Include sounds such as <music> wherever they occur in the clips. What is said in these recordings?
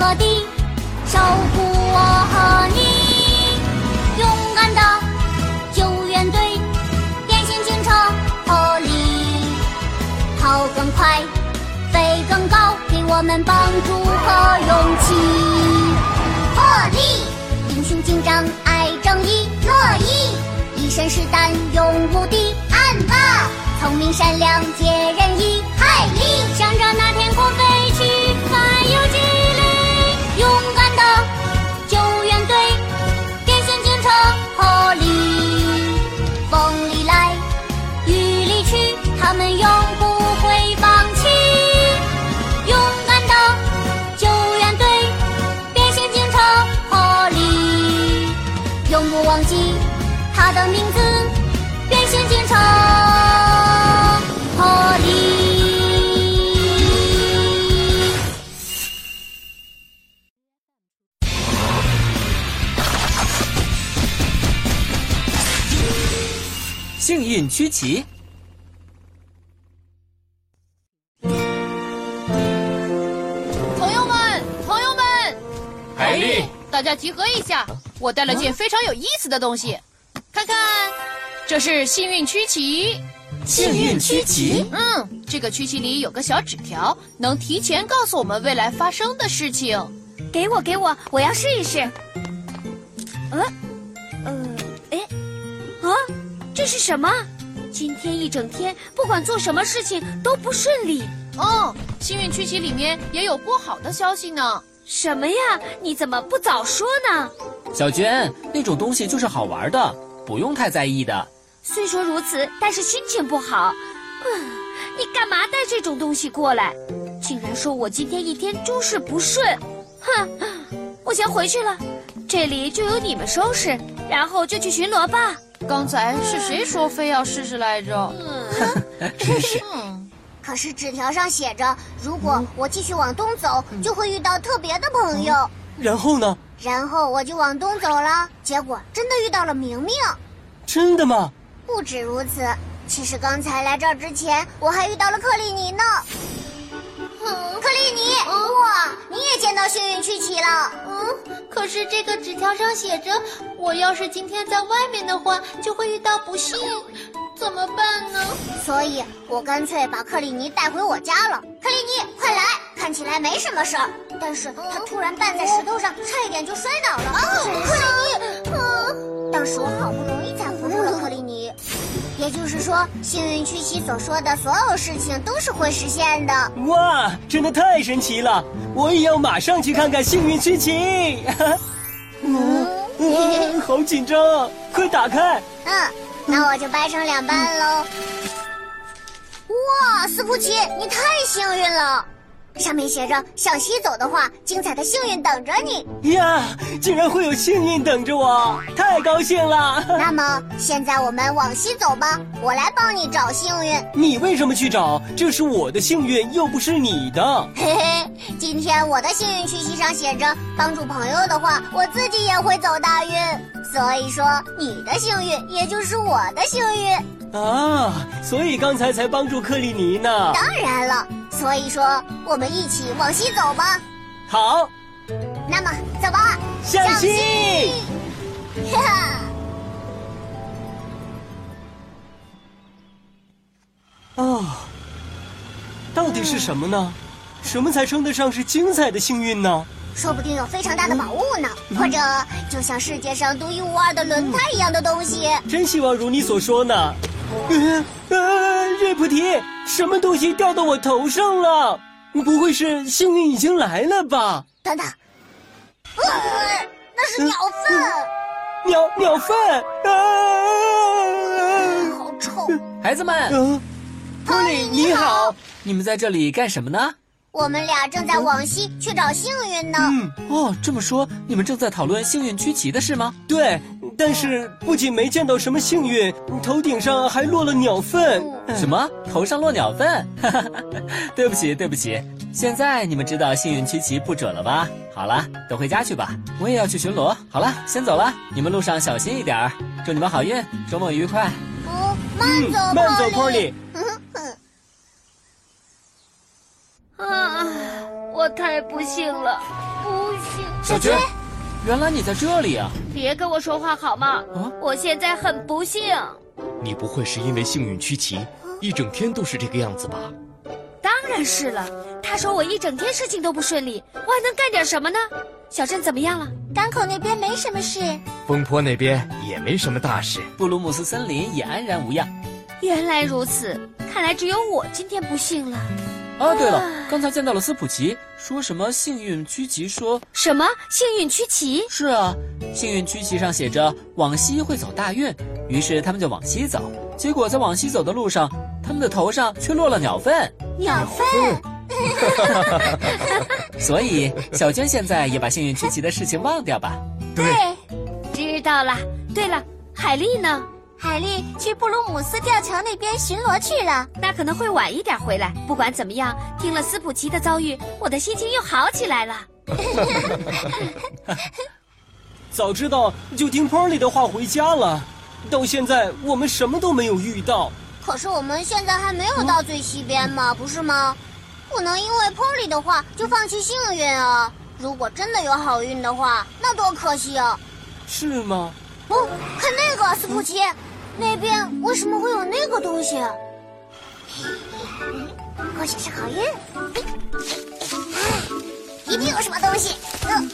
天和地，守护我和你。勇敢的救援队，变形警车破例，跑更快，飞更高，给我们帮助和勇气。破例，英雄警长爱正义，乐意，一身是胆勇无敌。安娜，聪明善良解人意。海莉，向着那天他的名字，变形警车破例。幸运曲奇，朋友们，朋友们，大家集合一下，我带了件非常有意思的东西，看看，这是幸运曲奇。幸运曲奇，嗯，这个曲奇里有个小纸条，能提前告诉我们未来发生的事情。给我，给我，我要试一试。呃，呃，哎，啊，这是什么？今天一整天，不管做什么事情都不顺利。哦，幸运曲奇里面也有不好的消息呢。什么呀？你怎么不早说呢？小娟，那种东西就是好玩的，不用太在意的。虽说如此，但是心情不好。嗯，你干嘛带这种东西过来？竟然说我今天一天诸事不顺。哼，我先回去了，这里就由你们收拾，然后就去巡逻吧。刚才是谁说非要试试来着？<laughs> 真是，嗯，可是纸条上写着，如果我继续往东走，就会遇到特别的朋友。然后呢？然后我就往东走了，结果真的遇到了明明。真的吗？不止如此，其实刚才来这儿之前，我还遇到了克里尼呢。嗯克里尼，哇，你也见到幸运曲奇了。嗯，可是这个纸条上写着，我要是今天在外面的话，就会遇到不幸，怎么办呢？所以我干脆把克里尼带回我家了。克里尼，快来！看起来没什么事儿，但是他突然绊在石头上，差一点就摔倒了。克里尼，嗯，当时我好不容易才扶住了克里尼。也就是说，幸运曲奇所说的所有事情都是会实现的。哇，真的太神奇了！我也要马上去看看幸运曲奇。嗯，嗯好紧张啊！快打开。嗯，那我就掰成两半喽。哇，斯普奇，你太幸运了！上面写着向西走的话，精彩的幸运等着你。呀，竟然会有幸运等着我，太高兴了！<laughs> 那么现在我们往西走吧，我来帮你找幸运。你为什么去找？这是我的幸运，又不是你的。嘿嘿，今天我的幸运曲奇上写着，帮助朋友的话，我自己也会走大运。所以说，你的幸运也就是我的幸运。啊，所以刚才才帮助克里尼呢。当然了，所以说我们一起往西走吧。好，那么走吧，向西。哈哈。哦，到底是什么呢？什么才称得上是精彩的幸运呢？说不定有非常大的宝物呢，或者就像世界上独一无二的轮胎一样的东西。真希望如你所说呢。呃呃，瑞普提，什么东西掉到我头上了？不会是幸运已经来了吧？等等，呃，那是鸟粪，鸟鸟粪啊！好臭。孩子们，嗯，托里你好，你们在这里干什么呢？我们俩正在往西去找幸运呢。嗯，哦，这么说，你们正在讨论幸运曲奇的事吗？对，但是不仅没见到什么幸运，头顶上还落了鸟粪。什么？头上落鸟粪？<laughs> 对不起，对不起。现在你们知道幸运曲奇不准了吧？好了，都回家去吧。我也要去巡逻。好了，先走了。你们路上小心一点儿。祝你们好运，周末愉快。哦，慢走，嗯慢走，Polly。啊，我太不幸了，不幸。小娟，原来你在这里啊！别跟我说话好吗？啊我现在很不幸。你不会是因为幸运曲奇，一整天都是这个样子吧？当然是了。他说我一整天事情都不顺利，我还能干点什么呢？小镇怎么样了？港口那边没什么事，风坡那边也没什么大事。布鲁姆斯森林也安然无恙。原来如此，看来只有我今天不幸了。啊，对了，刚才见到了斯普奇，说什么幸运曲奇说，什么幸运曲奇？是啊，幸运曲奇上写着往西会走大运，于是他们就往西走。结果在往西走的路上，他们的头上却落了鸟粪。鸟粪。<laughs> 所以小娟现在也把幸运曲奇的事情忘掉吧。对，知道了。对了，海丽呢？海莉去布鲁姆斯吊桥那边巡逻去了。那可能会晚一点回来。不管怎么样，听了斯普奇的遭遇，我的心情又好起来了。<laughs> 早知道就听 Polly 的话回家了。到现在我们什么都没有遇到。可是我们现在还没有到最西边嘛，不是吗？不能因为 Polly 的话就放弃幸运啊！如果真的有好运的话，那多可惜啊！是吗？哦，看那个斯普奇，那边为什么会有那个东西？或许是好运，哎，一定有什么东西。嗯，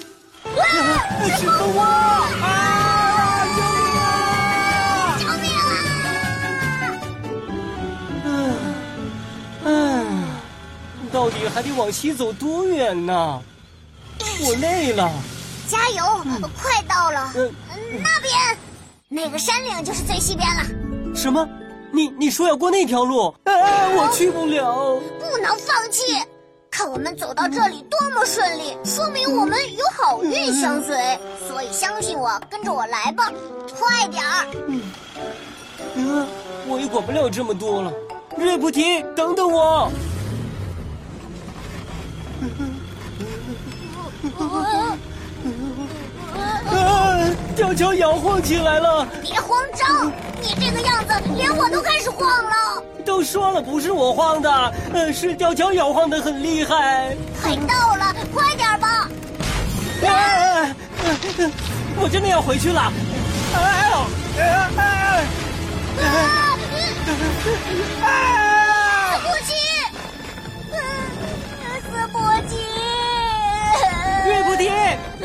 是蜂窝啊！救命啊！救命啊唉，到底还得往西走多远呢？我累了。加油，快到了。嗯，那边，那个山岭就是最西边了。什么？你你说要过那条路？哎，我去不了。不能放弃！看我们走到这里多么顺利，说明我们有好运相随。所以相信我，跟着我来吧，快点儿！嗯，我也管不了这么多了。瑞普提，等等我！啊！吊桥摇晃起来了。别慌张，你这个样子，连我都开始晃了。都说了不是我晃的，呃，是吊桥摇晃的很厉害。快到了，快点吧！啊！我真的要回去了。哎呦！哎哎斯普奇，嗯斯普奇，瑞普提，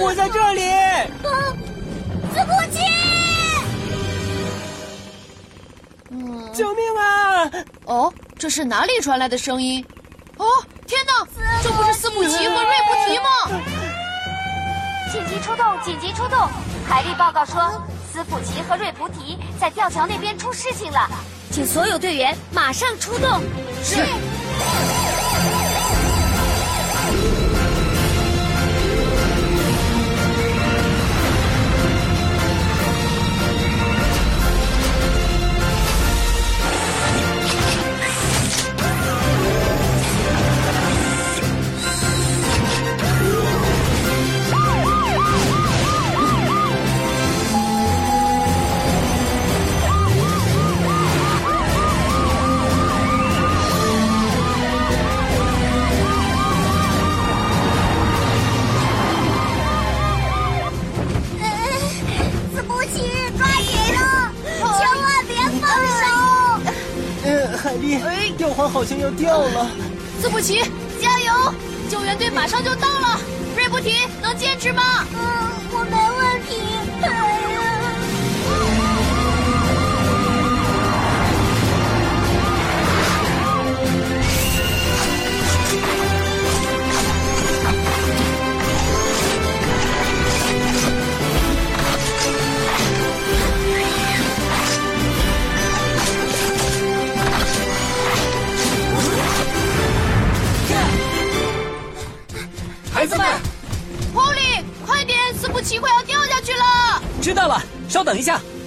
我在这里。啊斯普奇，救命啊！哦，这是哪里传来的声音？哦，天哪，这不是斯普奇和瑞普提吗？紧急出动！紧急出动！海莉报告说，斯普奇和瑞普提在吊桥那边出事情了，请所有队员马上出动。是。斯呃，海丽，吊环好像要掉了。斯普奇，加油！救援队马上就到了。瑞布提，能坚持吗？嗯，我没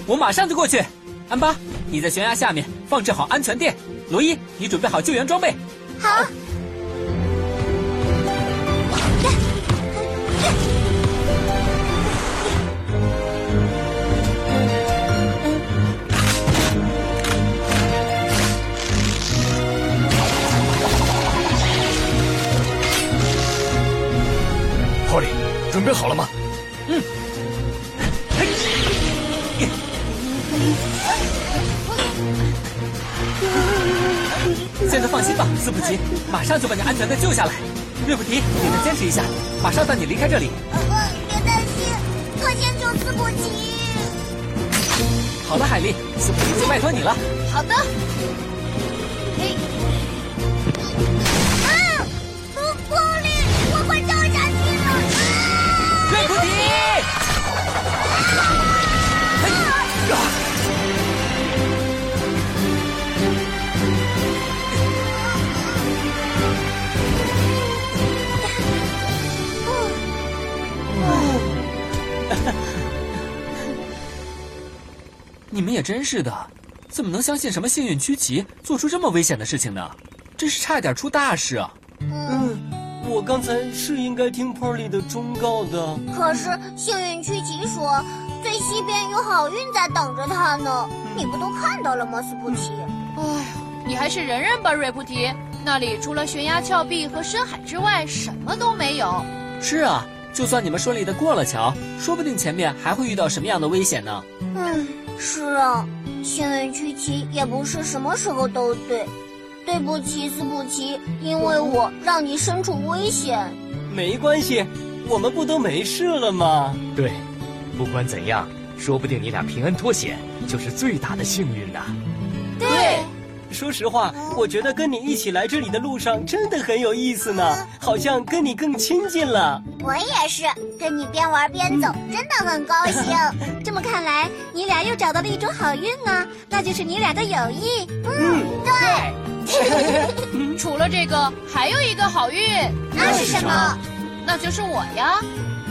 我马上就过去。安巴，你在悬崖下面放置好安全垫。罗伊，你准备好救援装备。好。霍利，准备好了吗？放心吧，斯普奇，马上就把你安全的救下来。瑞普提，你再坚持一下，马上带你离开这里。呃，别担心，我先救斯普奇。好了，海莉，斯普奇就拜托你了。好的。嘿，们也真是的，怎么能相信什么幸运曲奇做出这么危险的事情呢？真是差点出大事啊！嗯，我刚才是应该听 Polly 的忠告的。可是幸运曲奇说，最西边有好运在等着他呢。你不都看到了吗，斯普奇？哎，你还是忍忍吧，瑞普提。那里除了悬崖峭壁和深海之外，什么都没有。是啊，就算你们顺利的过了桥，说不定前面还会遇到什么样的危险呢？嗯，是啊，幸运曲奇也不是什么时候都对。对不起，斯普奇，因为我让你身处危险。没关系，我们不都没事了吗？对，不管怎样，说不定你俩平安脱险，就是最大的幸运呢。对，说实话，我觉得跟你一起来这里的路上真的很有意思呢，好像跟你更亲近了。我也是，跟你边玩边走，真的很高兴。<laughs> 这么看来，你俩又找到了一种好运呢，那就是你俩的友谊。嗯，对。<laughs> <laughs> 除了这个，还有一个好运，那是什么？那就是我呀，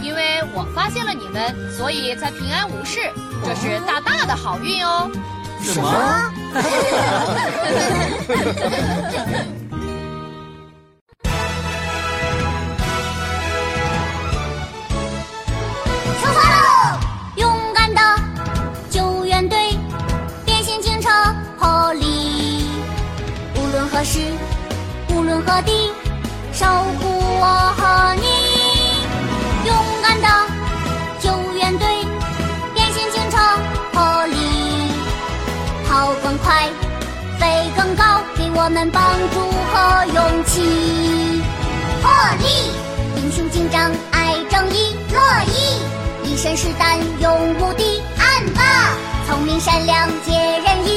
因为我发现了你们，所以才平安无事，这是大大的好运哦。什么？出发喽！勇敢的救援队，变形警车合力无论何时，无论何地，飞更高，给我们帮助和勇气。破例，英雄警长爱正义，乐意，一身是胆勇无敌，暗霸，聪明善良解人意，